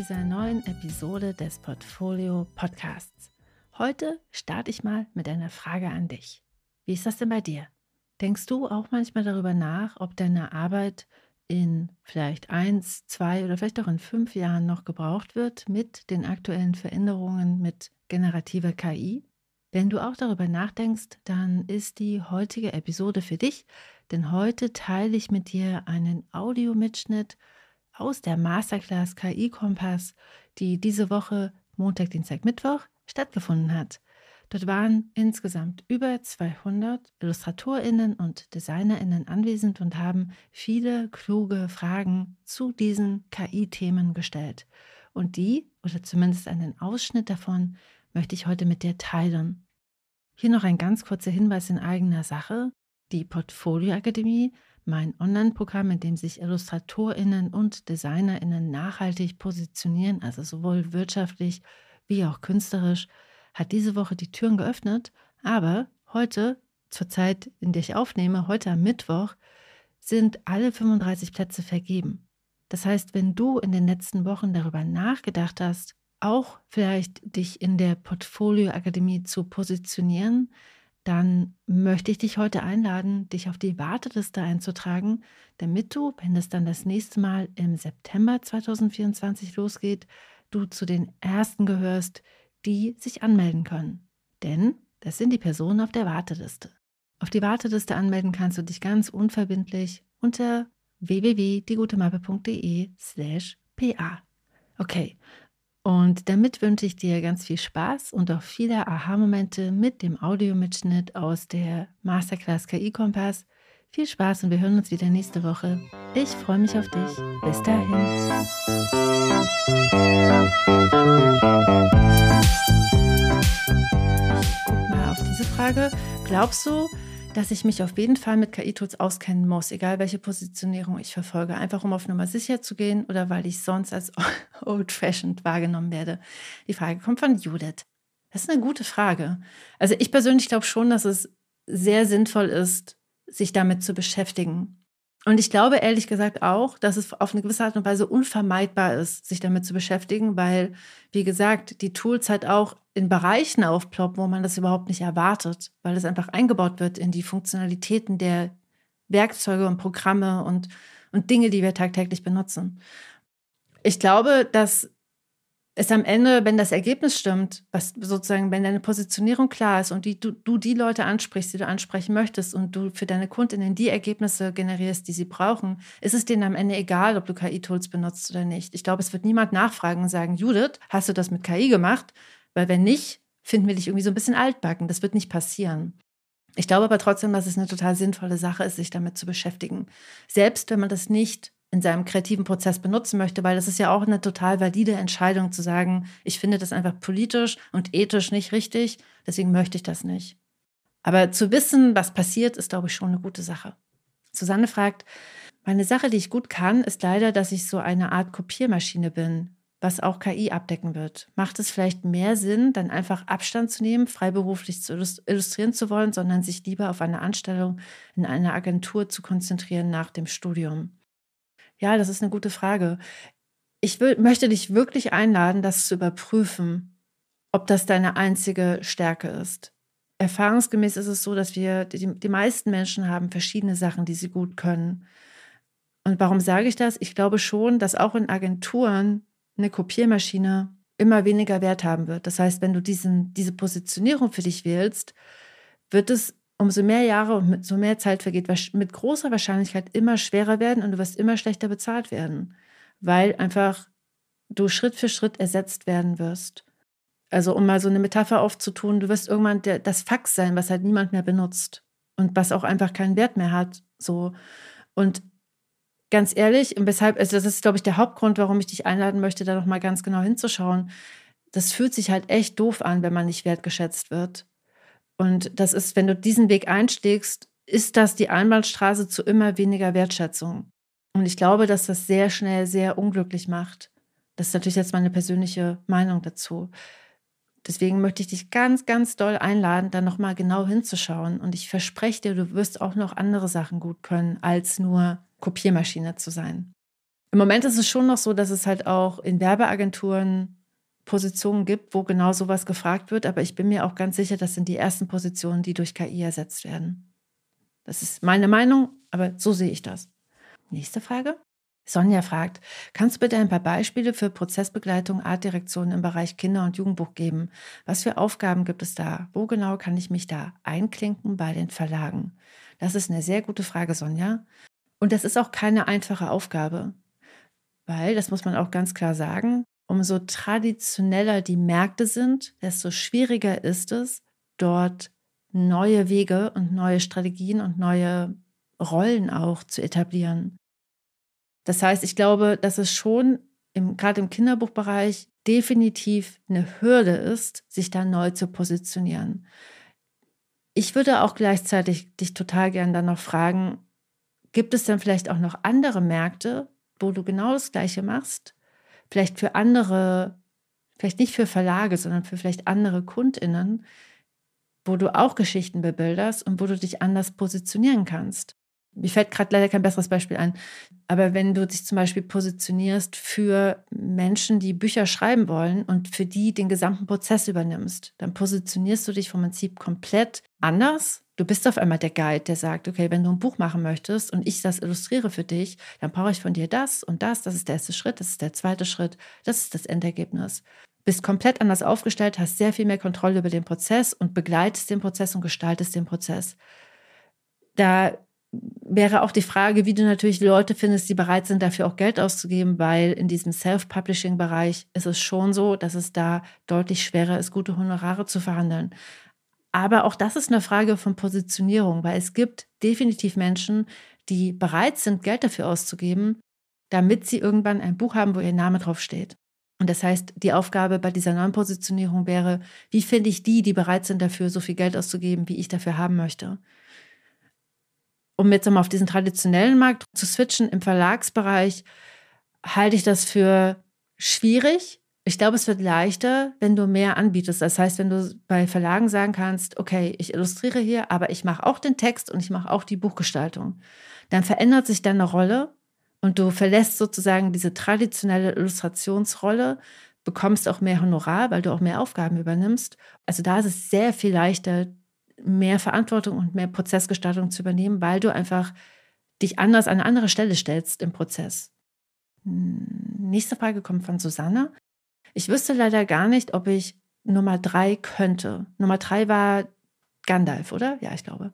dieser neuen Episode des Portfolio Podcasts. Heute starte ich mal mit einer Frage an dich. Wie ist das denn bei dir? Denkst du auch manchmal darüber nach, ob deine Arbeit in vielleicht eins, zwei oder vielleicht auch in fünf Jahren noch gebraucht wird mit den aktuellen Veränderungen mit generativer KI? Wenn du auch darüber nachdenkst, dann ist die heutige Episode für dich, denn heute teile ich mit dir einen Audiomitschnitt aus der Masterclass KI Kompass, die diese Woche Montag, Dienstag, Mittwoch stattgefunden hat. Dort waren insgesamt über 200 Illustratorinnen und Designerinnen anwesend und haben viele kluge Fragen zu diesen KI-Themen gestellt. Und die, oder zumindest einen Ausschnitt davon, möchte ich heute mit dir teilen. Hier noch ein ganz kurzer Hinweis in eigener Sache. Die Portfolio Akademie, mein Online-Programm, in dem sich IllustratorInnen und DesignerInnen nachhaltig positionieren, also sowohl wirtschaftlich wie auch künstlerisch, hat diese Woche die Türen geöffnet. Aber heute, zur Zeit, in der ich aufnehme, heute am Mittwoch, sind alle 35 Plätze vergeben. Das heißt, wenn du in den letzten Wochen darüber nachgedacht hast, auch vielleicht dich in der Portfolio Akademie zu positionieren, dann möchte ich dich heute einladen, dich auf die Warteliste einzutragen, damit du, wenn es dann das nächste Mal im September 2024 losgeht, du zu den Ersten gehörst, die sich anmelden können. Denn das sind die Personen auf der Warteliste. Auf die Warteliste anmelden kannst du dich ganz unverbindlich unter www.diegutemappe.de slash pa. Okay, und damit wünsche ich dir ganz viel Spaß und auch viele Aha-Momente mit dem Audiomitschnitt aus der Masterclass KI Kompass. Viel Spaß und wir hören uns wieder nächste Woche. Ich freue mich auf dich. Bis dahin. Ich guck mal auf diese Frage. Glaubst du, dass ich mich auf jeden Fall mit KI-Tools auskennen muss, egal welche Positionierung ich verfolge, einfach um auf Nummer sicher zu gehen oder weil ich sonst als old-fashioned wahrgenommen werde. Die Frage kommt von Judith. Das ist eine gute Frage. Also ich persönlich glaube schon, dass es sehr sinnvoll ist, sich damit zu beschäftigen. Und ich glaube ehrlich gesagt auch, dass es auf eine gewisse Art und Weise unvermeidbar ist, sich damit zu beschäftigen, weil, wie gesagt, die Tools halt auch in Bereichen aufploppen, wo man das überhaupt nicht erwartet, weil es einfach eingebaut wird in die Funktionalitäten der Werkzeuge und Programme und, und Dinge, die wir tagtäglich benutzen. Ich glaube, dass ist am Ende, wenn das Ergebnis stimmt, was sozusagen, wenn deine Positionierung klar ist und die, du, du die Leute ansprichst, die du ansprechen möchtest und du für deine Kundinnen die Ergebnisse generierst, die sie brauchen, ist es denen am Ende egal, ob du KI-Tools benutzt oder nicht. Ich glaube, es wird niemand nachfragen und sagen, Judith, hast du das mit KI gemacht? Weil wenn nicht, finden wir dich irgendwie so ein bisschen altbacken. Das wird nicht passieren. Ich glaube aber trotzdem, dass es eine total sinnvolle Sache ist, sich damit zu beschäftigen. Selbst wenn man das nicht in seinem kreativen Prozess benutzen möchte, weil das ist ja auch eine total valide Entscheidung zu sagen, ich finde das einfach politisch und ethisch nicht richtig, deswegen möchte ich das nicht. Aber zu wissen, was passiert, ist, glaube ich, schon eine gute Sache. Susanne fragt, meine Sache, die ich gut kann, ist leider, dass ich so eine Art Kopiermaschine bin, was auch KI abdecken wird. Macht es vielleicht mehr Sinn, dann einfach Abstand zu nehmen, freiberuflich zu illustrieren zu wollen, sondern sich lieber auf eine Anstellung in einer Agentur zu konzentrieren nach dem Studium? Ja, das ist eine gute Frage. Ich will, möchte dich wirklich einladen, das zu überprüfen, ob das deine einzige Stärke ist. Erfahrungsgemäß ist es so, dass wir, die, die meisten Menschen haben verschiedene Sachen, die sie gut können. Und warum sage ich das? Ich glaube schon, dass auch in Agenturen eine Kopiermaschine immer weniger Wert haben wird. Das heißt, wenn du diesen, diese Positionierung für dich wählst, wird es umso mehr Jahre und so mehr Zeit vergeht, mit großer Wahrscheinlichkeit immer schwerer werden und du wirst immer schlechter bezahlt werden, weil einfach du Schritt für Schritt ersetzt werden wirst. Also um mal so eine Metapher aufzutun, du wirst irgendwann der, das Fax sein, was halt niemand mehr benutzt und was auch einfach keinen Wert mehr hat. So und ganz ehrlich, und weshalb, also das ist, glaube ich, der Hauptgrund, warum ich dich einladen möchte, da noch mal ganz genau hinzuschauen. Das fühlt sich halt echt doof an, wenn man nicht wertgeschätzt wird. Und das ist, wenn du diesen Weg einschlägst, ist das die Einbahnstraße zu immer weniger Wertschätzung. Und ich glaube, dass das sehr schnell sehr unglücklich macht. Das ist natürlich jetzt meine persönliche Meinung dazu. Deswegen möchte ich dich ganz, ganz doll einladen, da nochmal genau hinzuschauen. Und ich verspreche dir, du wirst auch noch andere Sachen gut können, als nur Kopiermaschine zu sein. Im Moment ist es schon noch so, dass es halt auch in Werbeagenturen Positionen gibt, wo genau sowas gefragt wird. Aber ich bin mir auch ganz sicher, das sind die ersten Positionen, die durch KI ersetzt werden. Das ist meine Meinung, aber so sehe ich das. Nächste Frage. Sonja fragt, kannst du bitte ein paar Beispiele für Prozessbegleitung, Artdirektion im Bereich Kinder- und Jugendbuch geben? Was für Aufgaben gibt es da? Wo genau kann ich mich da einklinken bei den Verlagen? Das ist eine sehr gute Frage, Sonja. Und das ist auch keine einfache Aufgabe, weil, das muss man auch ganz klar sagen, umso traditioneller die Märkte sind, desto schwieriger ist es, dort neue Wege und neue Strategien und neue Rollen auch zu etablieren. Das heißt, ich glaube, dass es schon im, gerade im Kinderbuchbereich definitiv eine Hürde ist, sich da neu zu positionieren. Ich würde auch gleichzeitig dich total gern dann noch fragen, gibt es denn vielleicht auch noch andere Märkte, wo du genau das Gleiche machst, vielleicht für andere, vielleicht nicht für Verlage, sondern für vielleicht andere KundInnen, wo du auch Geschichten bebilderst und wo du dich anders positionieren kannst. Mir fällt gerade leider kein besseres Beispiel ein. Aber wenn du dich zum Beispiel positionierst für Menschen, die Bücher schreiben wollen und für die den gesamten Prozess übernimmst, dann positionierst du dich vom Prinzip komplett anders. Du bist auf einmal der Guide, der sagt, okay, wenn du ein Buch machen möchtest und ich das illustriere für dich, dann brauche ich von dir das und das. Das ist der erste Schritt, das ist der zweite Schritt, das ist das Endergebnis. Bist komplett anders aufgestellt, hast sehr viel mehr Kontrolle über den Prozess und begleitest den Prozess und gestaltest den Prozess. Da wäre auch die Frage, wie du natürlich Leute findest, die bereit sind, dafür auch Geld auszugeben, weil in diesem Self-Publishing-Bereich ist es schon so, dass es da deutlich schwerer ist, gute Honorare zu verhandeln. Aber auch das ist eine Frage von Positionierung, weil es gibt definitiv Menschen, die bereit sind, Geld dafür auszugeben, damit sie irgendwann ein Buch haben, wo ihr Name drauf steht. Und das heißt, die Aufgabe bei dieser neuen Positionierung wäre, wie finde ich die, die bereit sind dafür, so viel Geld auszugeben, wie ich dafür haben möchte um jetzt mal auf diesen traditionellen Markt zu switchen, im Verlagsbereich halte ich das für schwierig. Ich glaube, es wird leichter, wenn du mehr anbietest. Das heißt, wenn du bei Verlagen sagen kannst, okay, ich illustriere hier, aber ich mache auch den Text und ich mache auch die Buchgestaltung. Dann verändert sich deine Rolle und du verlässt sozusagen diese traditionelle Illustrationsrolle, bekommst auch mehr Honorar, weil du auch mehr Aufgaben übernimmst. Also da ist es sehr viel leichter, mehr Verantwortung und mehr Prozessgestaltung zu übernehmen, weil du einfach dich anders an eine andere Stelle stellst im Prozess. Hm, nächste Frage kommt von Susanne. Ich wüsste leider gar nicht, ob ich Nummer drei könnte. Nummer drei war Gandalf, oder? Ja, ich glaube.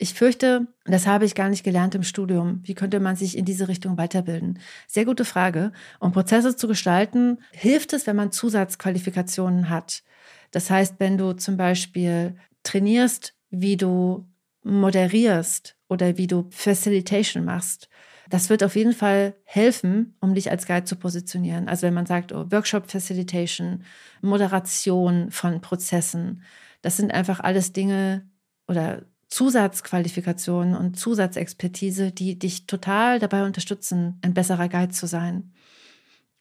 Ich fürchte, das habe ich gar nicht gelernt im Studium. Wie könnte man sich in diese Richtung weiterbilden? Sehr gute Frage. Um Prozesse zu gestalten, hilft es, wenn man Zusatzqualifikationen hat. Das heißt, wenn du zum Beispiel trainierst, wie du moderierst oder wie du Facilitation machst, das wird auf jeden Fall helfen, um dich als Guide zu positionieren. Also wenn man sagt, oh, Workshop Facilitation, Moderation von Prozessen, das sind einfach alles Dinge oder Zusatzqualifikationen und Zusatzexpertise, die dich total dabei unterstützen, ein besserer Guide zu sein.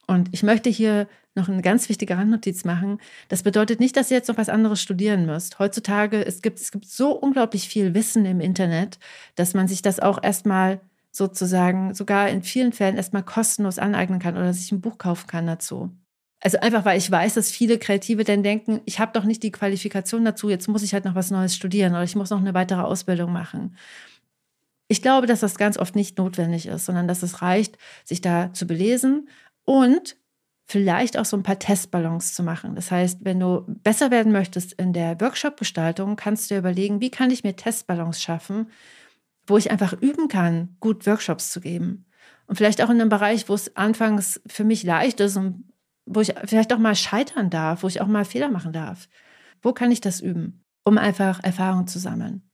Und ich möchte hier noch eine ganz wichtige Randnotiz machen. Das bedeutet nicht, dass ihr jetzt noch was anderes studieren müsst. Heutzutage, es gibt, es gibt so unglaublich viel Wissen im Internet, dass man sich das auch erstmal sozusagen sogar in vielen Fällen erstmal kostenlos aneignen kann oder sich ein Buch kaufen kann dazu. Also einfach, weil ich weiß, dass viele Kreative dann denken, ich habe doch nicht die Qualifikation dazu, jetzt muss ich halt noch was Neues studieren oder ich muss noch eine weitere Ausbildung machen. Ich glaube, dass das ganz oft nicht notwendig ist, sondern dass es reicht, sich da zu belesen und vielleicht auch so ein paar Testballons zu machen. Das heißt, wenn du besser werden möchtest in der Workshop-Gestaltung, kannst du dir überlegen, wie kann ich mir Testballons schaffen, wo ich einfach üben kann, gut Workshops zu geben. Und vielleicht auch in einem Bereich, wo es anfangs für mich leicht ist und wo ich vielleicht auch mal scheitern darf, wo ich auch mal Fehler machen darf. Wo kann ich das üben, um einfach Erfahrung zu sammeln?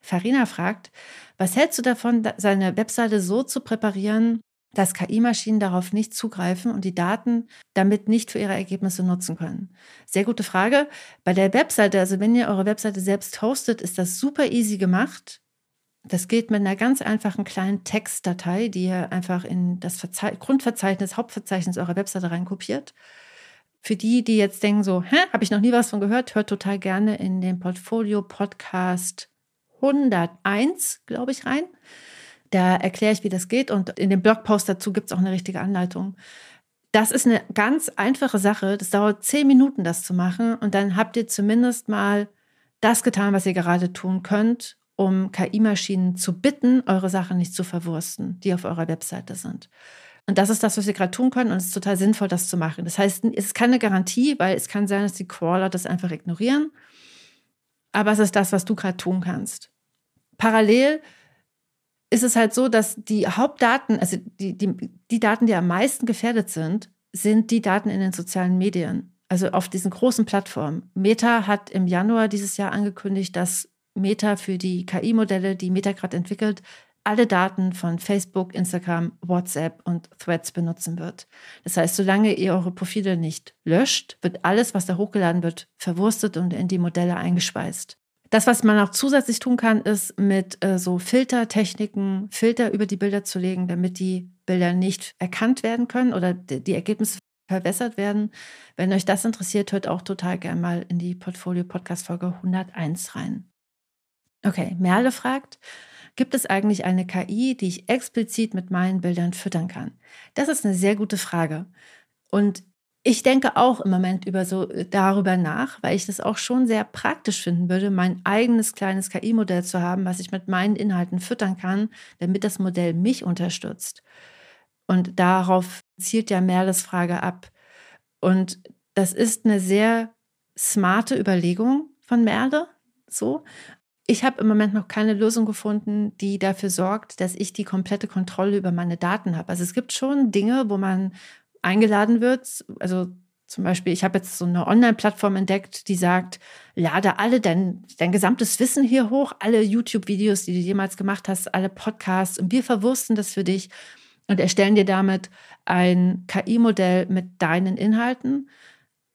Farina fragt, was hältst du davon, seine Webseite so zu präparieren, dass KI-Maschinen darauf nicht zugreifen und die Daten damit nicht für ihre Ergebnisse nutzen können? Sehr gute Frage. Bei der Webseite, also wenn ihr eure Webseite selbst hostet, ist das super easy gemacht. Das geht mit einer ganz einfachen kleinen Textdatei, die ihr einfach in das Verze Grundverzeichnis, Hauptverzeichnis eurer Webseite reinkopiert. Für die, die jetzt denken so, hä, habe ich noch nie was von gehört, hört total gerne in den Portfolio Podcast 101, glaube ich, rein. Da erkläre ich, wie das geht und in dem Blogpost dazu gibt es auch eine richtige Anleitung. Das ist eine ganz einfache Sache. Das dauert zehn Minuten, das zu machen. Und dann habt ihr zumindest mal das getan, was ihr gerade tun könnt, um KI-Maschinen zu bitten, eure Sachen nicht zu verwursten, die auf eurer Webseite sind. Und das ist das, was wir gerade tun können. Und es ist total sinnvoll, das zu machen. Das heißt, es ist keine Garantie, weil es kann sein, dass die Crawler das einfach ignorieren. Aber es ist das, was du gerade tun kannst. Parallel ist es halt so, dass die Hauptdaten, also die, die, die Daten, die am meisten gefährdet sind, sind die Daten in den sozialen Medien. Also auf diesen großen Plattformen. Meta hat im Januar dieses Jahr angekündigt, dass Meta für die KI-Modelle, die Meta gerade entwickelt, alle Daten von Facebook, Instagram, WhatsApp und Threads benutzen wird. Das heißt, solange ihr eure Profile nicht löscht, wird alles, was da hochgeladen wird, verwurstet und in die Modelle eingespeist. Das, was man auch zusätzlich tun kann, ist mit äh, so Filtertechniken Filter über die Bilder zu legen, damit die Bilder nicht erkannt werden können oder die Ergebnisse verwässert werden. Wenn euch das interessiert, hört auch total gerne mal in die Portfolio Podcast Folge 101 rein. Okay, Merle fragt, gibt es eigentlich eine KI, die ich explizit mit meinen Bildern füttern kann? Das ist eine sehr gute Frage. Und ich denke auch im Moment über so äh, darüber nach, weil ich das auch schon sehr praktisch finden würde, mein eigenes kleines KI-Modell zu haben, was ich mit meinen Inhalten füttern kann, damit das Modell mich unterstützt. Und darauf zielt ja Merles Frage ab. Und das ist eine sehr smarte Überlegung von Merle, so. Ich habe im Moment noch keine Lösung gefunden, die dafür sorgt, dass ich die komplette Kontrolle über meine Daten habe. Also es gibt schon Dinge, wo man eingeladen wird. Also zum Beispiel, ich habe jetzt so eine Online-Plattform entdeckt, die sagt, lade alle dein, dein gesamtes Wissen hier hoch, alle YouTube-Videos, die du jemals gemacht hast, alle Podcasts und wir verwursten das für dich und erstellen dir damit ein KI-Modell mit deinen Inhalten.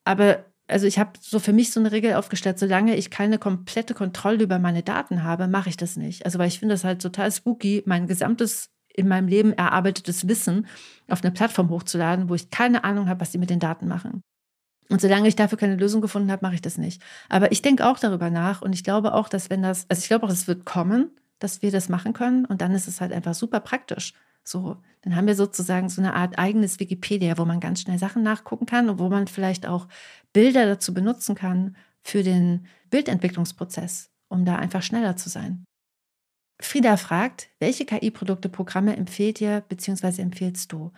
Aber also ich habe so für mich so eine Regel aufgestellt, solange ich keine komplette Kontrolle über meine Daten habe, mache ich das nicht. Also weil ich finde das halt total spooky, mein gesamtes in meinem Leben erarbeitetes Wissen auf eine Plattform hochzuladen, wo ich keine Ahnung habe, was die mit den Daten machen. Und solange ich dafür keine Lösung gefunden habe, mache ich das nicht. Aber ich denke auch darüber nach und ich glaube auch, dass wenn das, also ich glaube auch, es wird kommen, dass wir das machen können und dann ist es halt einfach super praktisch. So, dann haben wir sozusagen so eine Art eigenes Wikipedia, wo man ganz schnell Sachen nachgucken kann und wo man vielleicht auch Bilder dazu benutzen kann für den Bildentwicklungsprozess, um da einfach schneller zu sein. Frieda fragt, welche KI-Produkte, Programme empfehlt ihr bzw. empfehlst du?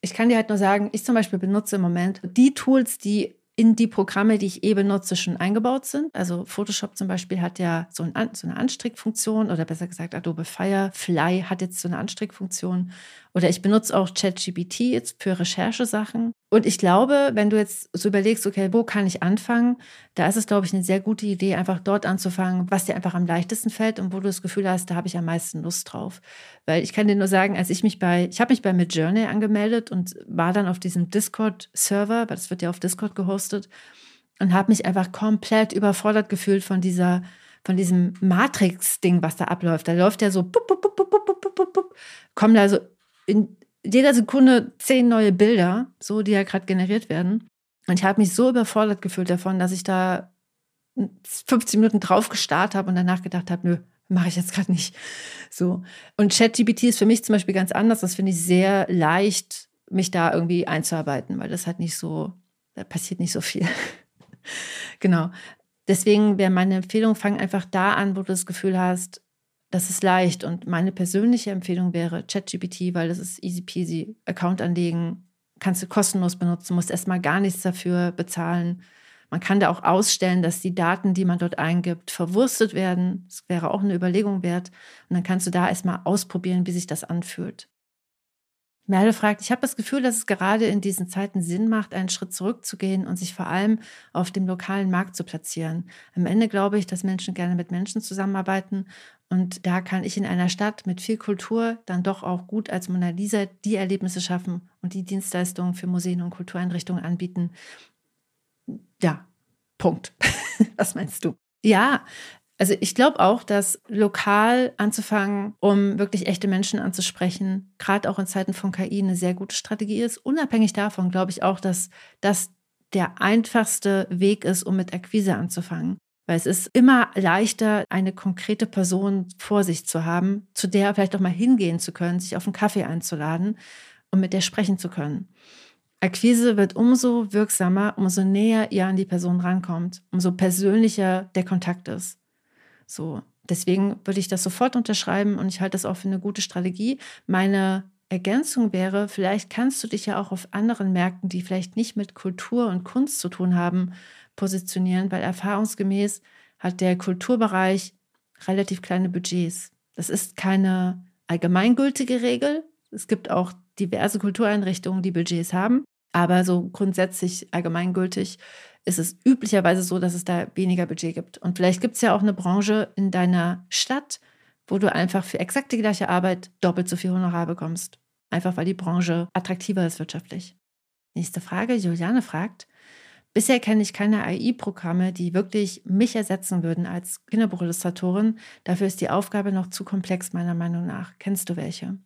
Ich kann dir halt nur sagen, ich zum Beispiel benutze im Moment die Tools, die in die Programme, die ich eh benutze, schon eingebaut sind. Also Photoshop zum Beispiel hat ja so, ein, so eine Anstrickfunktion oder besser gesagt Adobe Firefly hat jetzt so eine Anstrickfunktion. Oder ich benutze auch ChatGPT jetzt für Recherchesachen. Und ich glaube, wenn du jetzt so überlegst, okay, wo kann ich anfangen, da ist es, glaube ich, eine sehr gute Idee, einfach dort anzufangen, was dir einfach am leichtesten fällt und wo du das Gefühl hast, da habe ich am meisten Lust drauf. Weil ich kann dir nur sagen, als ich mich bei, ich habe mich bei Midjourney angemeldet und war dann auf diesem Discord-Server, weil das wird ja auf Discord gehostet, und habe mich einfach komplett überfordert gefühlt von dieser, von diesem Matrix-Ding, was da abläuft. Da läuft ja so, kommen da so in jeder Sekunde zehn neue Bilder, so die ja gerade generiert werden. Und ich habe mich so überfordert gefühlt davon, dass ich da 15 Minuten drauf gestarrt habe und danach gedacht habe, nö, mache ich jetzt gerade nicht. So. Und ChatGPT ist für mich zum Beispiel ganz anders. Das finde ich sehr leicht, mich da irgendwie einzuarbeiten, weil das halt nicht so, da passiert nicht so viel. genau. Deswegen wäre meine Empfehlung, fang einfach da an, wo du das Gefühl hast, das ist leicht. Und meine persönliche Empfehlung wäre ChatGPT, weil das ist easy peasy. Account anlegen, kannst du kostenlos benutzen, musst erstmal gar nichts dafür bezahlen. Man kann da auch ausstellen, dass die Daten, die man dort eingibt, verwurstet werden. Das wäre auch eine Überlegung wert. Und dann kannst du da erstmal ausprobieren, wie sich das anfühlt. Merle fragt, ich habe das Gefühl, dass es gerade in diesen Zeiten Sinn macht, einen Schritt zurückzugehen und sich vor allem auf dem lokalen Markt zu platzieren. Am Ende glaube ich, dass Menschen gerne mit Menschen zusammenarbeiten und da kann ich in einer Stadt mit viel Kultur dann doch auch gut als Mona Lisa die Erlebnisse schaffen und die Dienstleistungen für Museen und Kultureinrichtungen anbieten. Ja, Punkt. Was meinst du? Ja, also ich glaube auch, dass lokal anzufangen, um wirklich echte Menschen anzusprechen, gerade auch in Zeiten von KI eine sehr gute Strategie ist. Unabhängig davon glaube ich auch, dass das der einfachste Weg ist, um mit Akquise anzufangen. Weil es ist immer leichter, eine konkrete Person vor sich zu haben, zu der vielleicht auch mal hingehen zu können, sich auf einen Kaffee einzuladen und mit der sprechen zu können. Akquise wird umso wirksamer, umso näher ihr an die Person rankommt, umso persönlicher der Kontakt ist. So, deswegen würde ich das sofort unterschreiben und ich halte das auch für eine gute Strategie. Meine Ergänzung wäre, vielleicht kannst du dich ja auch auf anderen Märkten, die vielleicht nicht mit Kultur und Kunst zu tun haben, positionieren, weil erfahrungsgemäß hat der Kulturbereich relativ kleine Budgets. Das ist keine allgemeingültige Regel. Es gibt auch diverse Kultureinrichtungen, die Budgets haben. Aber so grundsätzlich allgemeingültig ist es üblicherweise so, dass es da weniger Budget gibt. Und vielleicht gibt es ja auch eine Branche in deiner Stadt, wo du einfach für exakt die gleiche Arbeit doppelt so viel Honorar bekommst. Einfach weil die Branche attraktiver ist wirtschaftlich. Nächste Frage. Juliane fragt, bisher kenne ich keine AI-Programme, die wirklich mich ersetzen würden als Kinderbuchillustratorin. Dafür ist die Aufgabe noch zu komplex, meiner Meinung nach. Kennst du welche?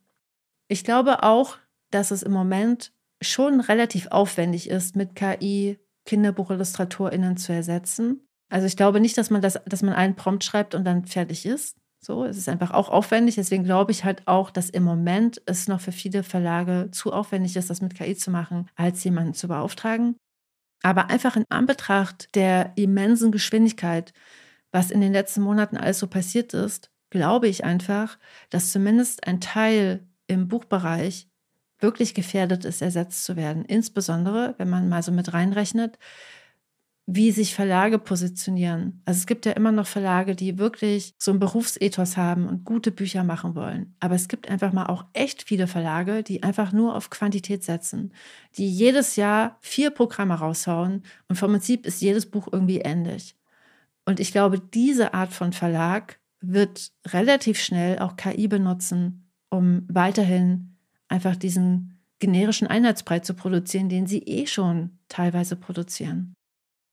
Ich glaube auch, dass es im Moment schon relativ aufwendig ist, mit KI KinderbuchillustratorInnen zu ersetzen. Also ich glaube nicht, dass man das, dass man einen Prompt schreibt und dann fertig ist. So, es ist einfach auch aufwendig. Deswegen glaube ich halt auch, dass im Moment es noch für viele Verlage zu aufwendig ist, das mit KI zu machen, als jemanden zu beauftragen. Aber einfach in Anbetracht der immensen Geschwindigkeit, was in den letzten Monaten alles so passiert ist, glaube ich einfach, dass zumindest ein Teil im Buchbereich wirklich gefährdet ist, ersetzt zu werden. Insbesondere, wenn man mal so mit reinrechnet, wie sich Verlage positionieren. Also es gibt ja immer noch Verlage, die wirklich so einen Berufsethos haben und gute Bücher machen wollen. Aber es gibt einfach mal auch echt viele Verlage, die einfach nur auf Quantität setzen, die jedes Jahr vier Programme raushauen und vom Prinzip ist jedes Buch irgendwie ähnlich. Und ich glaube, diese Art von Verlag wird relativ schnell auch KI benutzen, um weiterhin einfach diesen generischen Einheitsbrei zu produzieren, den sie eh schon teilweise produzieren.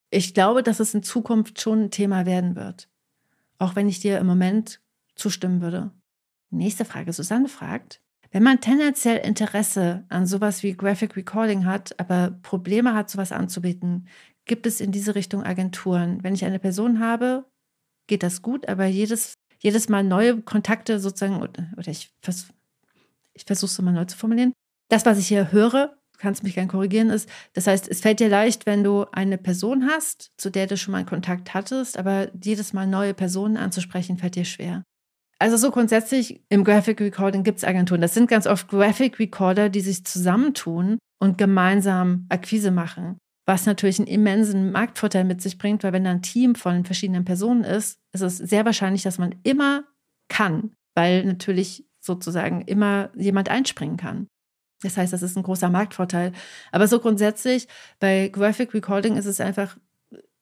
Ich glaube, dass es in Zukunft schon ein Thema werden wird. Auch wenn ich dir im Moment zustimmen würde. Nächste Frage. Susanne fragt, wenn man tendenziell Interesse an sowas wie Graphic Recording hat, aber Probleme hat, sowas anzubieten, gibt es in diese Richtung Agenturen. Wenn ich eine Person habe, geht das gut, aber jedes, jedes Mal neue Kontakte sozusagen, oder ich, ich versuche es mal neu zu formulieren. Das, was ich hier höre, kannst mich gerne korrigieren, ist, das heißt, es fällt dir leicht, wenn du eine Person hast, zu der du schon mal Kontakt hattest, aber jedes Mal neue Personen anzusprechen, fällt dir schwer. Also so grundsätzlich im Graphic Recording gibt es Agenturen. Das sind ganz oft Graphic Recorder, die sich zusammentun und gemeinsam Akquise machen. Was natürlich einen immensen Marktvorteil mit sich bringt, weil wenn da ein Team von verschiedenen Personen ist, ist es sehr wahrscheinlich, dass man immer kann, weil natürlich sozusagen immer jemand einspringen kann. Das heißt, das ist ein großer Marktvorteil. Aber so grundsätzlich bei Graphic Recording ist es einfach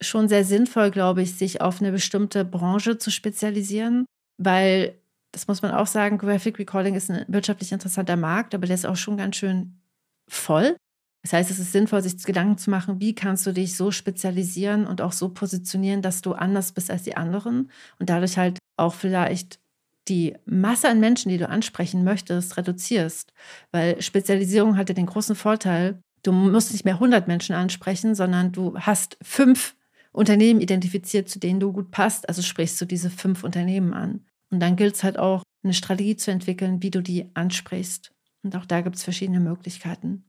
schon sehr sinnvoll, glaube ich, sich auf eine bestimmte Branche zu spezialisieren, weil das muss man auch sagen, Graphic Recording ist ein wirtschaftlich interessanter Markt, aber der ist auch schon ganz schön voll. Das heißt, es ist sinnvoll, sich Gedanken zu machen, wie kannst du dich so spezialisieren und auch so positionieren, dass du anders bist als die anderen und dadurch halt auch vielleicht die Masse an Menschen, die du ansprechen möchtest, reduzierst. Weil Spezialisierung hatte den großen Vorteil, du musst nicht mehr 100 Menschen ansprechen, sondern du hast fünf Unternehmen identifiziert, zu denen du gut passt. Also sprichst du diese fünf Unternehmen an. Und dann gilt es halt auch, eine Strategie zu entwickeln, wie du die ansprichst. Und auch da gibt es verschiedene Möglichkeiten.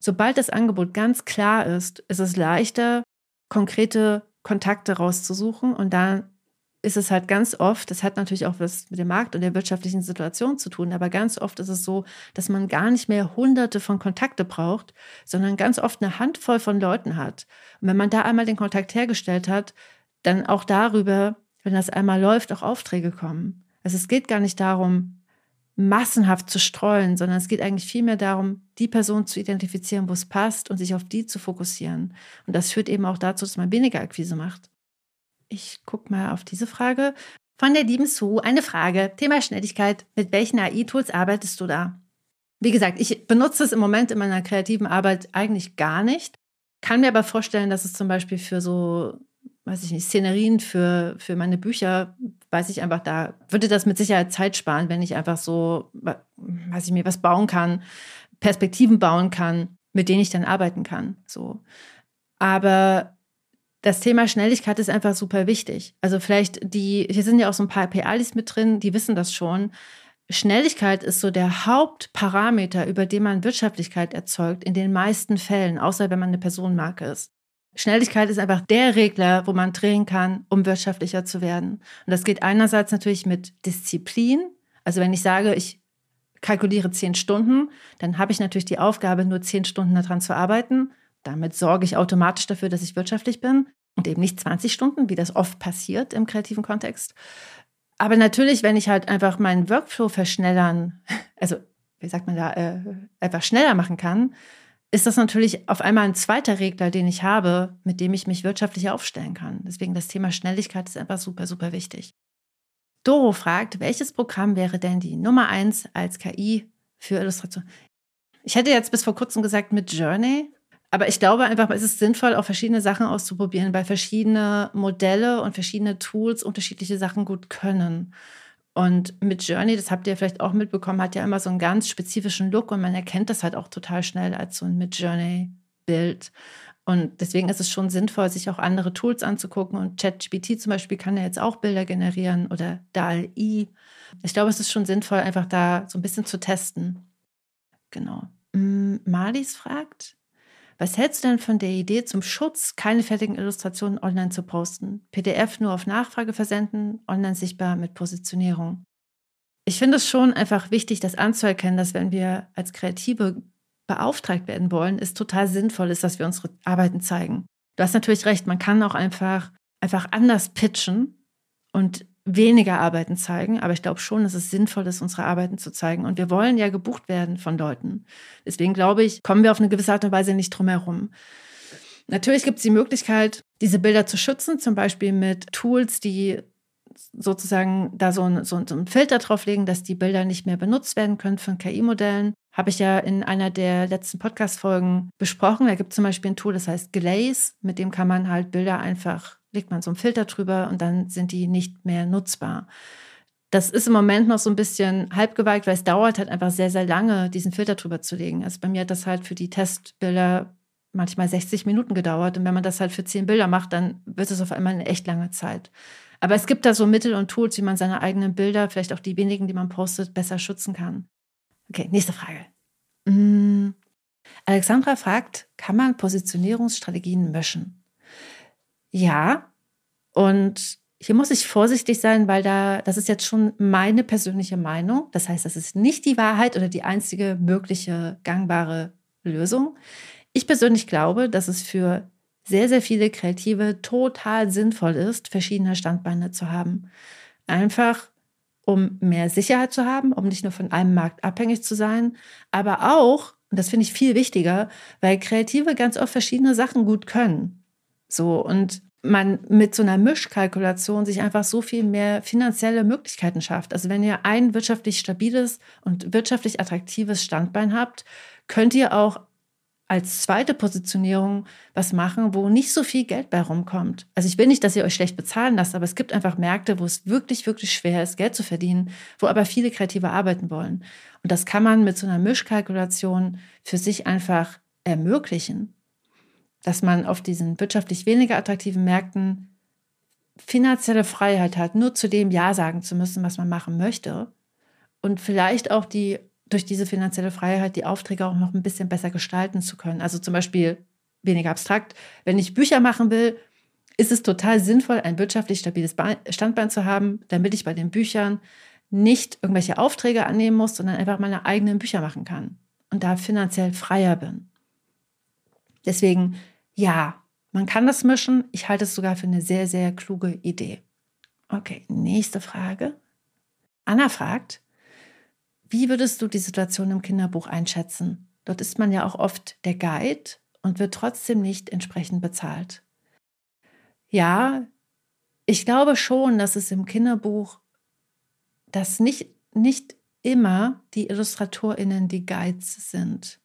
Sobald das Angebot ganz klar ist, ist es leichter, konkrete Kontakte rauszusuchen und dann ist es halt ganz oft, das hat natürlich auch was mit dem Markt und der wirtschaftlichen Situation zu tun, aber ganz oft ist es so, dass man gar nicht mehr hunderte von Kontakte braucht, sondern ganz oft eine Handvoll von Leuten hat. Und wenn man da einmal den Kontakt hergestellt hat, dann auch darüber, wenn das einmal läuft, auch Aufträge kommen. Also es geht gar nicht darum, massenhaft zu streuen, sondern es geht eigentlich vielmehr darum, die Person zu identifizieren, wo es passt und sich auf die zu fokussieren. Und das führt eben auch dazu, dass man weniger Akquise macht. Ich gucke mal auf diese Frage. Von der lieben Sue eine Frage. Thema Schnelligkeit. Mit welchen AI-Tools arbeitest du da? Wie gesagt, ich benutze es im Moment in meiner kreativen Arbeit eigentlich gar nicht. Kann mir aber vorstellen, dass es zum Beispiel für so, weiß ich nicht, Szenerien für, für meine Bücher, weiß ich einfach, da würde das mit Sicherheit Zeit sparen, wenn ich einfach so, weiß ich mir, was bauen kann, Perspektiven bauen kann, mit denen ich dann arbeiten kann. So. Aber das Thema Schnelligkeit ist einfach super wichtig. Also vielleicht die, hier sind ja auch so ein paar PALis mit drin, die wissen das schon. Schnelligkeit ist so der Hauptparameter, über den man Wirtschaftlichkeit erzeugt, in den meisten Fällen, außer wenn man eine Personenmarke ist. Schnelligkeit ist einfach der Regler, wo man drehen kann, um wirtschaftlicher zu werden. Und das geht einerseits natürlich mit Disziplin. Also wenn ich sage, ich kalkuliere zehn Stunden, dann habe ich natürlich die Aufgabe, nur zehn Stunden daran zu arbeiten. Damit sorge ich automatisch dafür, dass ich wirtschaftlich bin und eben nicht 20 Stunden, wie das oft passiert im kreativen Kontext. Aber natürlich, wenn ich halt einfach meinen Workflow verschnellern, also wie sagt man da, äh, einfach schneller machen kann, ist das natürlich auf einmal ein zweiter Regler, den ich habe, mit dem ich mich wirtschaftlich aufstellen kann. Deswegen das Thema Schnelligkeit ist einfach super, super wichtig. Doro fragt, welches Programm wäre denn die Nummer eins als KI für Illustration? Ich hätte jetzt bis vor kurzem gesagt mit Journey, aber ich glaube einfach, es ist sinnvoll, auch verschiedene Sachen auszuprobieren, weil verschiedene Modelle und verschiedene Tools unterschiedliche Sachen gut können. Und mit Journey, das habt ihr vielleicht auch mitbekommen, hat ja immer so einen ganz spezifischen Look und man erkennt das halt auch total schnell als so ein Mid Journey Bild. Und deswegen ist es schon sinnvoll, sich auch andere Tools anzugucken. Und ChatGPT zum Beispiel kann ja jetzt auch Bilder generieren oder DAL-I. Ich glaube, es ist schon sinnvoll, einfach da so ein bisschen zu testen. Genau. Mm, Marlies fragt, was hältst du denn von der Idee zum Schutz, keine fertigen Illustrationen online zu posten? PDF nur auf Nachfrage versenden, online sichtbar mit Positionierung. Ich finde es schon einfach wichtig, das anzuerkennen, dass wenn wir als Kreative beauftragt werden wollen, es total sinnvoll ist, dass wir unsere Arbeiten zeigen. Du hast natürlich recht, man kann auch einfach, einfach anders pitchen und weniger Arbeiten zeigen, aber ich glaube schon, dass es sinnvoll ist, unsere Arbeiten zu zeigen. Und wir wollen ja gebucht werden von Leuten. Deswegen glaube ich, kommen wir auf eine gewisse Art und Weise nicht drum herum. Natürlich gibt es die Möglichkeit, diese Bilder zu schützen, zum Beispiel mit Tools, die sozusagen da so, ein, so, einen Filter drauflegen, dass die Bilder nicht mehr benutzt werden können von KI-Modellen. Habe ich ja in einer der letzten Podcast-Folgen besprochen. Da gibt es zum Beispiel ein Tool, das heißt Glaze, mit dem kann man halt Bilder einfach legt man so einen Filter drüber und dann sind die nicht mehr nutzbar. Das ist im Moment noch so ein bisschen halbgeweiht, weil es dauert halt einfach sehr, sehr lange, diesen Filter drüber zu legen. Also bei mir hat das halt für die Testbilder manchmal 60 Minuten gedauert. Und wenn man das halt für 10 Bilder macht, dann wird es auf einmal eine echt lange Zeit. Aber es gibt da so Mittel und Tools, wie man seine eigenen Bilder, vielleicht auch die wenigen, die man postet, besser schützen kann. Okay, nächste Frage. Hm. Alexandra fragt, kann man Positionierungsstrategien mischen? Ja, und hier muss ich vorsichtig sein, weil da, das ist jetzt schon meine persönliche Meinung. Das heißt, das ist nicht die Wahrheit oder die einzige mögliche gangbare Lösung. Ich persönlich glaube, dass es für sehr, sehr viele Kreative total sinnvoll ist, verschiedene Standbeine zu haben. Einfach, um mehr Sicherheit zu haben, um nicht nur von einem Markt abhängig zu sein, aber auch, und das finde ich viel wichtiger, weil Kreative ganz oft verschiedene Sachen gut können. So, und man mit so einer Mischkalkulation sich einfach so viel mehr finanzielle Möglichkeiten schafft. Also wenn ihr ein wirtschaftlich stabiles und wirtschaftlich attraktives Standbein habt, könnt ihr auch als zweite Positionierung was machen, wo nicht so viel Geld bei rumkommt. Also ich will nicht, dass ihr euch schlecht bezahlen lasst, aber es gibt einfach Märkte, wo es wirklich, wirklich schwer ist, Geld zu verdienen, wo aber viele Kreative arbeiten wollen. Und das kann man mit so einer Mischkalkulation für sich einfach ermöglichen dass man auf diesen wirtschaftlich weniger attraktiven Märkten finanzielle Freiheit hat, nur zu dem Ja sagen zu müssen, was man machen möchte. Und vielleicht auch die durch diese finanzielle Freiheit die Aufträge auch noch ein bisschen besser gestalten zu können. Also zum Beispiel weniger abstrakt. Wenn ich Bücher machen will, ist es total sinnvoll, ein wirtschaftlich stabiles Standbein zu haben, damit ich bei den Büchern nicht irgendwelche Aufträge annehmen muss, sondern einfach meine eigenen Bücher machen kann und da finanziell freier bin. Deswegen ja, man kann das mischen. Ich halte es sogar für eine sehr, sehr kluge Idee. Okay, nächste Frage. Anna fragt, wie würdest du die Situation im Kinderbuch einschätzen? Dort ist man ja auch oft der Guide und wird trotzdem nicht entsprechend bezahlt. Ja, ich glaube schon, dass es im Kinderbuch, dass nicht, nicht immer die IllustratorInnen die Guides sind.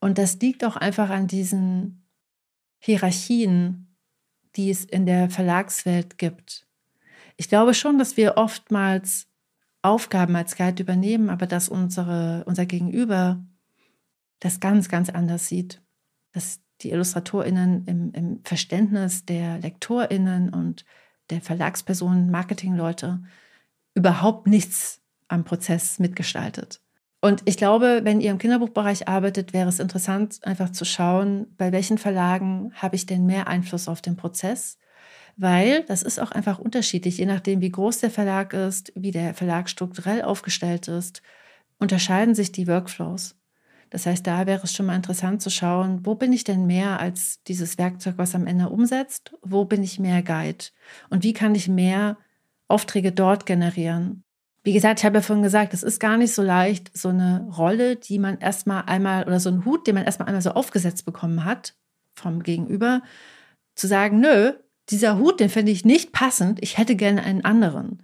Und das liegt auch einfach an diesen Hierarchien, die es in der Verlagswelt gibt. Ich glaube schon, dass wir oftmals Aufgaben als Guide übernehmen, aber dass unsere, unser Gegenüber das ganz, ganz anders sieht. Dass die IllustratorInnen im, im Verständnis der LektorInnen und der Verlagspersonen, Marketingleute überhaupt nichts am Prozess mitgestaltet. Und ich glaube, wenn ihr im Kinderbuchbereich arbeitet, wäre es interessant, einfach zu schauen, bei welchen Verlagen habe ich denn mehr Einfluss auf den Prozess? Weil das ist auch einfach unterschiedlich, je nachdem, wie groß der Verlag ist, wie der Verlag strukturell aufgestellt ist, unterscheiden sich die Workflows. Das heißt, da wäre es schon mal interessant zu schauen, wo bin ich denn mehr als dieses Werkzeug, was am Ende umsetzt? Wo bin ich mehr Guide? Und wie kann ich mehr Aufträge dort generieren? Wie gesagt, ich habe ja vorhin gesagt, es ist gar nicht so leicht, so eine Rolle, die man erstmal einmal oder so einen Hut, den man erstmal einmal so aufgesetzt bekommen hat vom Gegenüber, zu sagen, nö, dieser Hut, den finde ich nicht passend, ich hätte gerne einen anderen.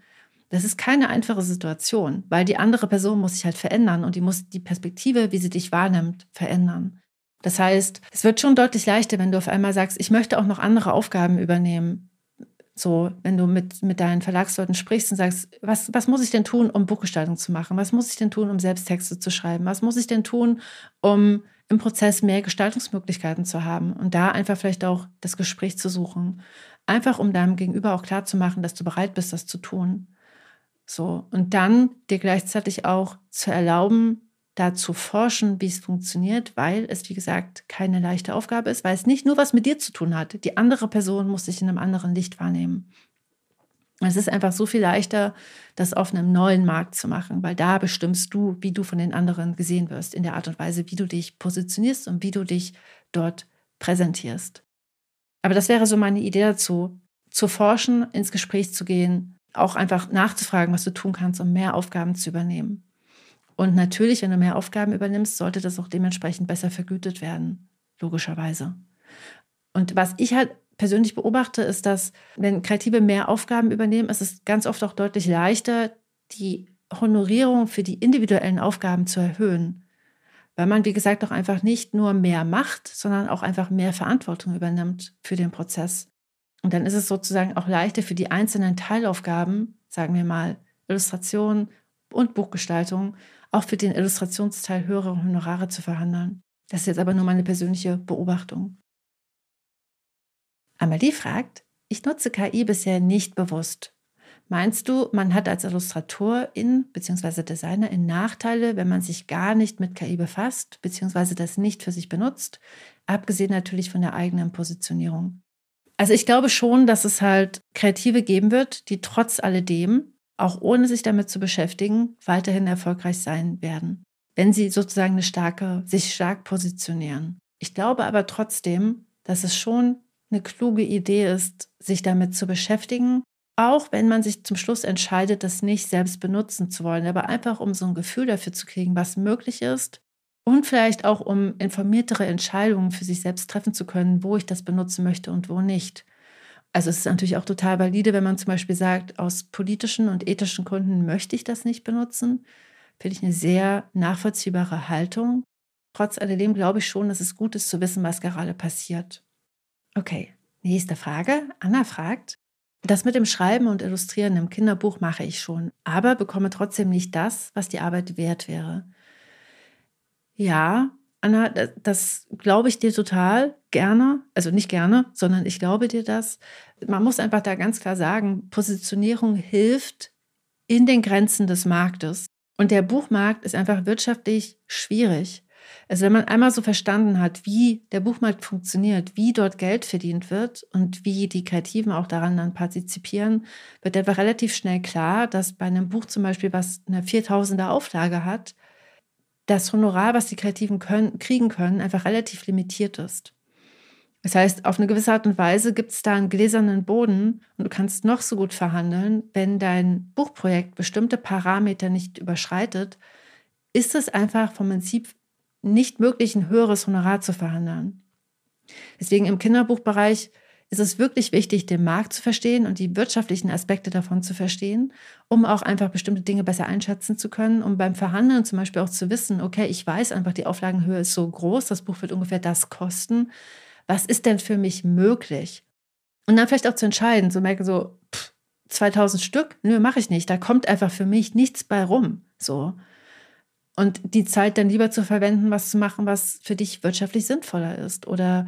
Das ist keine einfache Situation, weil die andere Person muss sich halt verändern und die muss die Perspektive, wie sie dich wahrnimmt, verändern. Das heißt, es wird schon deutlich leichter, wenn du auf einmal sagst, ich möchte auch noch andere Aufgaben übernehmen. So, wenn du mit, mit deinen Verlagsleuten sprichst und sagst, was, was muss ich denn tun, um Buchgestaltung zu machen? Was muss ich denn tun, um Selbsttexte zu schreiben? Was muss ich denn tun, um im Prozess mehr Gestaltungsmöglichkeiten zu haben und da einfach vielleicht auch das Gespräch zu suchen. Einfach um deinem Gegenüber auch klar zu machen, dass du bereit bist, das zu tun. So, und dann dir gleichzeitig auch zu erlauben, da zu forschen, wie es funktioniert, weil es, wie gesagt, keine leichte Aufgabe ist, weil es nicht nur was mit dir zu tun hat. Die andere Person muss sich in einem anderen Licht wahrnehmen. Es ist einfach so viel leichter, das auf einem neuen Markt zu machen, weil da bestimmst du, wie du von den anderen gesehen wirst, in der Art und Weise, wie du dich positionierst und wie du dich dort präsentierst. Aber das wäre so meine Idee dazu, zu forschen, ins Gespräch zu gehen, auch einfach nachzufragen, was du tun kannst, um mehr Aufgaben zu übernehmen. Und natürlich, wenn du mehr Aufgaben übernimmst, sollte das auch dementsprechend besser vergütet werden, logischerweise. Und was ich halt persönlich beobachte, ist, dass wenn Kreative mehr Aufgaben übernehmen, ist es ganz oft auch deutlich leichter, die Honorierung für die individuellen Aufgaben zu erhöhen. Weil man, wie gesagt, auch einfach nicht nur mehr macht, sondern auch einfach mehr Verantwortung übernimmt für den Prozess. Und dann ist es sozusagen auch leichter für die einzelnen Teilaufgaben, sagen wir mal Illustration und Buchgestaltung, auch für den Illustrationsteil höhere Honorare zu verhandeln. Das ist jetzt aber nur meine persönliche Beobachtung. Amelie fragt, ich nutze KI bisher nicht bewusst. Meinst du, man hat als Illustratorin bzw. Designerin Nachteile, wenn man sich gar nicht mit KI befasst bzw. das nicht für sich benutzt, abgesehen natürlich von der eigenen Positionierung? Also ich glaube schon, dass es halt Kreative geben wird, die trotz alledem, auch ohne sich damit zu beschäftigen, weiterhin erfolgreich sein werden, wenn sie sozusagen eine starke, sich stark positionieren. Ich glaube aber trotzdem, dass es schon eine kluge Idee ist, sich damit zu beschäftigen, auch wenn man sich zum Schluss entscheidet, das nicht selbst benutzen zu wollen, aber einfach um so ein Gefühl dafür zu kriegen, was möglich ist und vielleicht auch um informiertere Entscheidungen für sich selbst treffen zu können, wo ich das benutzen möchte und wo nicht. Also es ist natürlich auch total valide, wenn man zum Beispiel sagt, aus politischen und ethischen Gründen möchte ich das nicht benutzen. Finde ich eine sehr nachvollziehbare Haltung. Trotz alledem glaube ich schon, dass es gut ist zu wissen, was gerade passiert. Okay, nächste Frage. Anna fragt, das mit dem Schreiben und Illustrieren im Kinderbuch mache ich schon, aber bekomme trotzdem nicht das, was die Arbeit wert wäre. Ja, Anna, das, das glaube ich dir total gerne. Also nicht gerne, sondern ich glaube dir das. Man muss einfach da ganz klar sagen, Positionierung hilft in den Grenzen des Marktes. Und der Buchmarkt ist einfach wirtschaftlich schwierig. Also wenn man einmal so verstanden hat, wie der Buchmarkt funktioniert, wie dort Geld verdient wird und wie die Kreativen auch daran dann partizipieren, wird einfach relativ schnell klar, dass bei einem Buch zum Beispiel, was eine 4000er Auflage hat, das Honorar, was die Kreativen können, kriegen können, einfach relativ limitiert ist. Das heißt, auf eine gewisse Art und Weise gibt es da einen gläsernen Boden und du kannst noch so gut verhandeln, wenn dein Buchprojekt bestimmte Parameter nicht überschreitet, ist es einfach vom Prinzip nicht möglich, ein höheres Honorar zu verhandeln. Deswegen im Kinderbuchbereich ist es wirklich wichtig, den Markt zu verstehen und die wirtschaftlichen Aspekte davon zu verstehen, um auch einfach bestimmte Dinge besser einschätzen zu können, um beim Verhandeln zum Beispiel auch zu wissen, okay, ich weiß einfach, die Auflagenhöhe ist so groß, das Buch wird ungefähr das kosten. Was ist denn für mich möglich? Und dann vielleicht auch zu entscheiden, so merke so, pff, 2000 Stück, nö, mache ich nicht. Da kommt einfach für mich nichts bei rum. So. Und die Zeit dann lieber zu verwenden, was zu machen, was für dich wirtschaftlich sinnvoller ist. Oder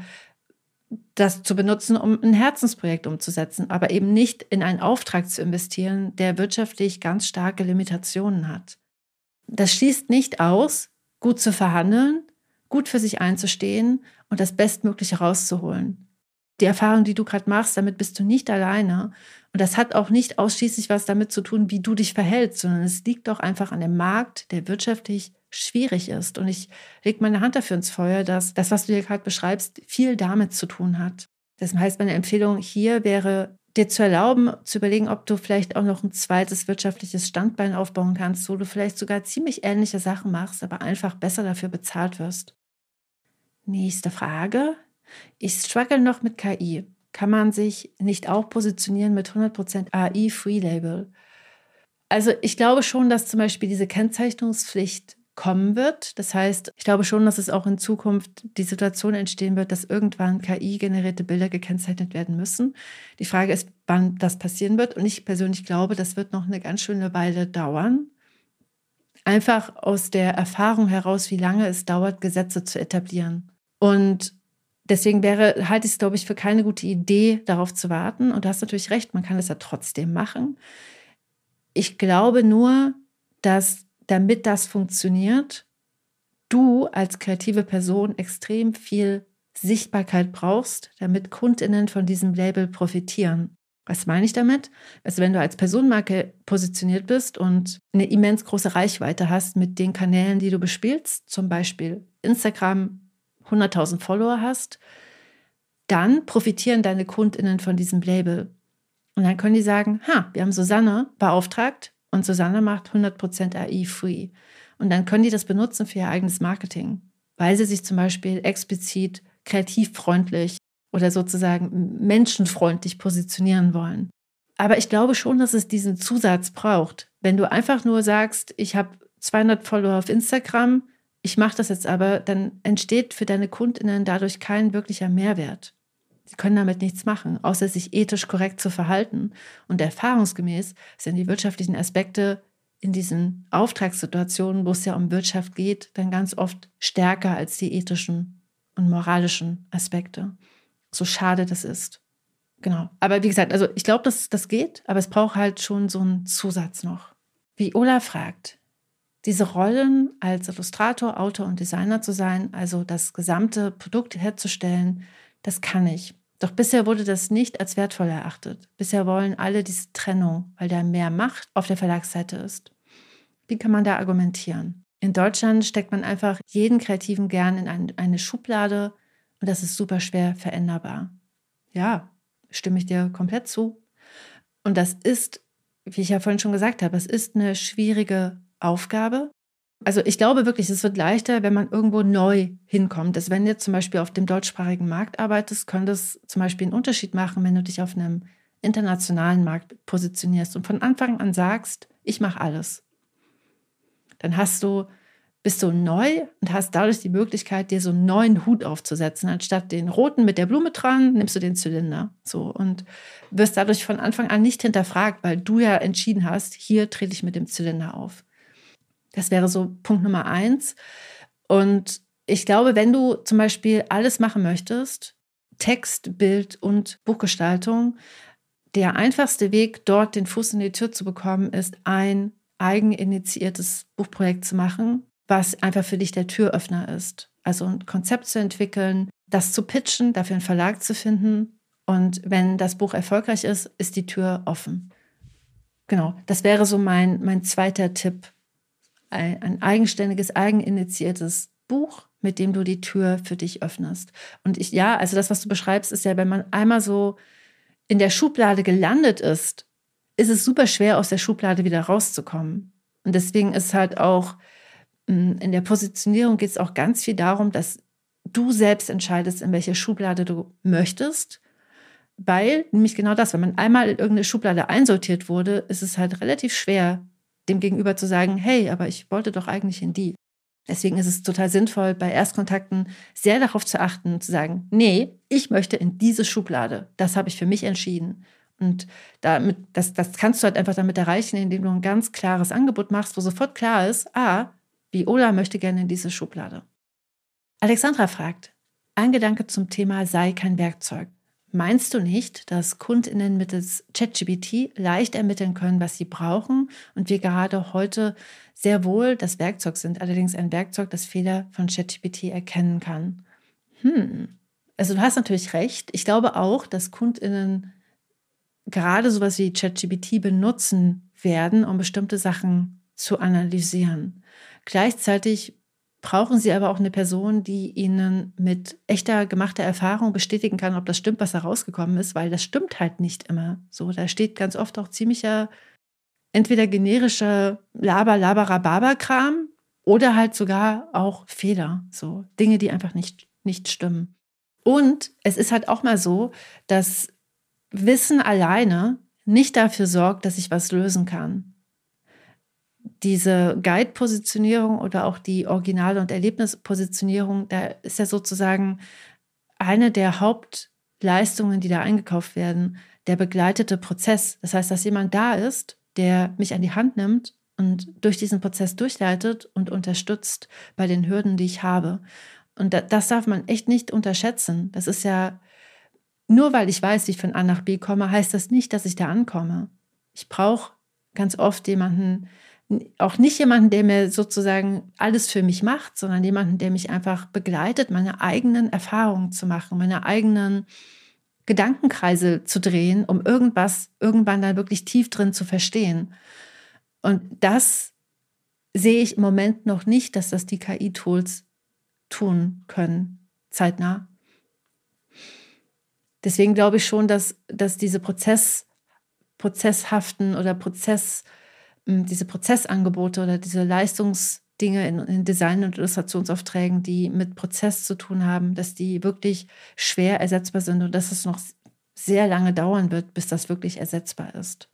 das zu benutzen, um ein Herzensprojekt umzusetzen, aber eben nicht in einen Auftrag zu investieren, der wirtschaftlich ganz starke Limitationen hat. Das schließt nicht aus, gut zu verhandeln, gut für sich einzustehen und das Bestmögliche rauszuholen. Die Erfahrung, die du gerade machst, damit bist du nicht alleine. Und das hat auch nicht ausschließlich was damit zu tun, wie du dich verhältst, sondern es liegt doch einfach an dem Markt, der wirtschaftlich schwierig ist. Und ich lege meine Hand dafür ins Feuer, dass das, was du hier gerade beschreibst, viel damit zu tun hat. Das heißt, meine Empfehlung hier wäre, dir zu erlauben, zu überlegen, ob du vielleicht auch noch ein zweites wirtschaftliches Standbein aufbauen kannst, wo du vielleicht sogar ziemlich ähnliche Sachen machst, aber einfach besser dafür bezahlt wirst. Nächste Frage. Ich struggle noch mit KI. Kann man sich nicht auch positionieren mit 100% AI Free Label? Also ich glaube schon, dass zum Beispiel diese Kennzeichnungspflicht kommen wird. Das heißt, ich glaube schon, dass es auch in Zukunft die Situation entstehen wird, dass irgendwann KI-generierte Bilder gekennzeichnet werden müssen. Die Frage ist, wann das passieren wird. Und ich persönlich glaube, das wird noch eine ganz schöne Weile dauern. Einfach aus der Erfahrung heraus, wie lange es dauert, Gesetze zu etablieren. Und deswegen wäre, halte ich es, glaube ich, für keine gute Idee, darauf zu warten. Und du hast natürlich recht, man kann es ja trotzdem machen. Ich glaube nur, dass damit das funktioniert, du als kreative Person extrem viel Sichtbarkeit brauchst, damit Kundinnen von diesem Label profitieren. Was meine ich damit? Also wenn du als Personenmarke positioniert bist und eine immens große Reichweite hast mit den Kanälen, die du bespielst, zum Beispiel Instagram 100.000 Follower hast, dann profitieren deine Kundinnen von diesem Label. Und dann können die sagen, ha, wir haben Susanne beauftragt, und Susanne macht 100% AI-free. Und dann können die das benutzen für ihr eigenes Marketing, weil sie sich zum Beispiel explizit kreativfreundlich oder sozusagen menschenfreundlich positionieren wollen. Aber ich glaube schon, dass es diesen Zusatz braucht. Wenn du einfach nur sagst, ich habe 200 Follower auf Instagram, ich mache das jetzt aber, dann entsteht für deine Kundinnen dadurch kein wirklicher Mehrwert. Sie können damit nichts machen, außer sich ethisch korrekt zu verhalten. Und erfahrungsgemäß sind die wirtschaftlichen Aspekte in diesen Auftragssituationen, wo es ja um Wirtschaft geht, dann ganz oft stärker als die ethischen und moralischen Aspekte. So schade das ist. Genau. Aber wie gesagt, also ich glaube, dass das geht, aber es braucht halt schon so einen Zusatz noch. Wie Ola fragt, diese Rollen als Illustrator, Autor und Designer zu sein, also das gesamte Produkt herzustellen, das kann ich. Doch bisher wurde das nicht als wertvoll erachtet. Bisher wollen alle diese Trennung, weil da mehr Macht auf der Verlagsseite ist. Wie kann man da argumentieren? In Deutschland steckt man einfach jeden Kreativen gern in eine Schublade und das ist super schwer veränderbar. Ja, stimme ich dir komplett zu. Und das ist, wie ich ja vorhin schon gesagt habe, es ist eine schwierige Aufgabe, also ich glaube wirklich, es wird leichter, wenn man irgendwo neu hinkommt. Also wenn du zum Beispiel auf dem deutschsprachigen Markt arbeitest, könnte es zum Beispiel einen Unterschied machen, wenn du dich auf einem internationalen Markt positionierst und von Anfang an sagst, ich mache alles. Dann hast du, bist du neu und hast dadurch die Möglichkeit, dir so einen neuen Hut aufzusetzen. Anstatt den roten mit der Blume dran, nimmst du den Zylinder. So und wirst dadurch von Anfang an nicht hinterfragt, weil du ja entschieden hast, hier trete ich mit dem Zylinder auf. Das wäre so Punkt Nummer eins. Und ich glaube, wenn du zum Beispiel alles machen möchtest, Text, Bild und Buchgestaltung, der einfachste Weg, dort den Fuß in die Tür zu bekommen, ist ein eigeninitiiertes Buchprojekt zu machen, was einfach für dich der Türöffner ist. Also ein Konzept zu entwickeln, das zu pitchen, dafür einen Verlag zu finden. Und wenn das Buch erfolgreich ist, ist die Tür offen. Genau, das wäre so mein, mein zweiter Tipp ein, eigenständiges, eigeninitiiertes Buch, mit dem du die Tür für dich öffnest. Und ich, ja, also das, was du beschreibst, ist ja, wenn man einmal so in der Schublade gelandet ist, ist es super schwer, aus der Schublade wieder rauszukommen. Und deswegen ist halt auch hm, in der Positionierung geht es auch ganz viel darum, dass du selbst entscheidest, in welche Schublade du möchtest. Weil nämlich genau das, wenn man einmal in irgendeine Schublade einsortiert wurde, ist es halt relativ schwer, dem Gegenüber zu sagen, hey, aber ich wollte doch eigentlich in die. Deswegen ist es total sinnvoll, bei Erstkontakten sehr darauf zu achten, zu sagen, nee, ich möchte in diese Schublade. Das habe ich für mich entschieden. Und damit, das, das kannst du halt einfach damit erreichen, indem du ein ganz klares Angebot machst, wo sofort klar ist, ah, Viola möchte gerne in diese Schublade. Alexandra fragt, ein Gedanke zum Thema sei kein Werkzeug. Meinst du nicht, dass KundInnen mittels ChatGPT leicht ermitteln können, was sie brauchen und wir gerade heute sehr wohl das Werkzeug sind, allerdings ein Werkzeug, das Fehler von ChatGPT erkennen kann? Hm. Also du hast natürlich recht. Ich glaube auch, dass KundInnen gerade sowas wie ChatGPT benutzen werden, um bestimmte Sachen zu analysieren. Gleichzeitig brauchen sie aber auch eine Person, die ihnen mit echter gemachter Erfahrung bestätigen kann, ob das stimmt, was da rausgekommen ist, weil das stimmt halt nicht immer. So, da steht ganz oft auch ziemlicher entweder generischer Laber, Laberer, Barber-Kram oder halt sogar auch Fehler, so Dinge, die einfach nicht, nicht stimmen. Und es ist halt auch mal so, dass Wissen alleine nicht dafür sorgt, dass ich was lösen kann diese Guide-Positionierung oder auch die Original- und Erlebnispositionierung, da ist ja sozusagen eine der Hauptleistungen, die da eingekauft werden, der begleitete Prozess. Das heißt, dass jemand da ist, der mich an die Hand nimmt und durch diesen Prozess durchleitet und unterstützt bei den Hürden, die ich habe. Und das darf man echt nicht unterschätzen. Das ist ja, nur weil ich weiß, wie ich von A nach B komme, heißt das nicht, dass ich da ankomme. Ich brauche ganz oft jemanden, auch nicht jemanden, der mir sozusagen alles für mich macht, sondern jemanden, der mich einfach begleitet, meine eigenen Erfahrungen zu machen, meine eigenen Gedankenkreise zu drehen, um irgendwas irgendwann dann wirklich tief drin zu verstehen. Und das sehe ich im Moment noch nicht, dass das die KI-Tools tun können, zeitnah. Deswegen glaube ich schon, dass, dass diese Prozess, prozesshaften oder Prozess, diese Prozessangebote oder diese Leistungsdinge in, in Design- und Illustrationsaufträgen, die mit Prozess zu tun haben, dass die wirklich schwer ersetzbar sind und dass es noch sehr lange dauern wird, bis das wirklich ersetzbar ist.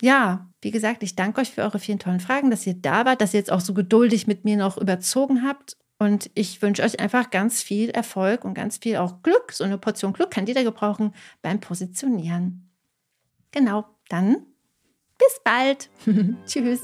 Ja, wie gesagt, ich danke euch für eure vielen tollen Fragen, dass ihr da wart, dass ihr jetzt auch so geduldig mit mir noch überzogen habt. Und ich wünsche euch einfach ganz viel Erfolg und ganz viel auch Glück. So eine Portion Glück kann jeder gebrauchen beim Positionieren. Genau, dann bis bald. Tschüss.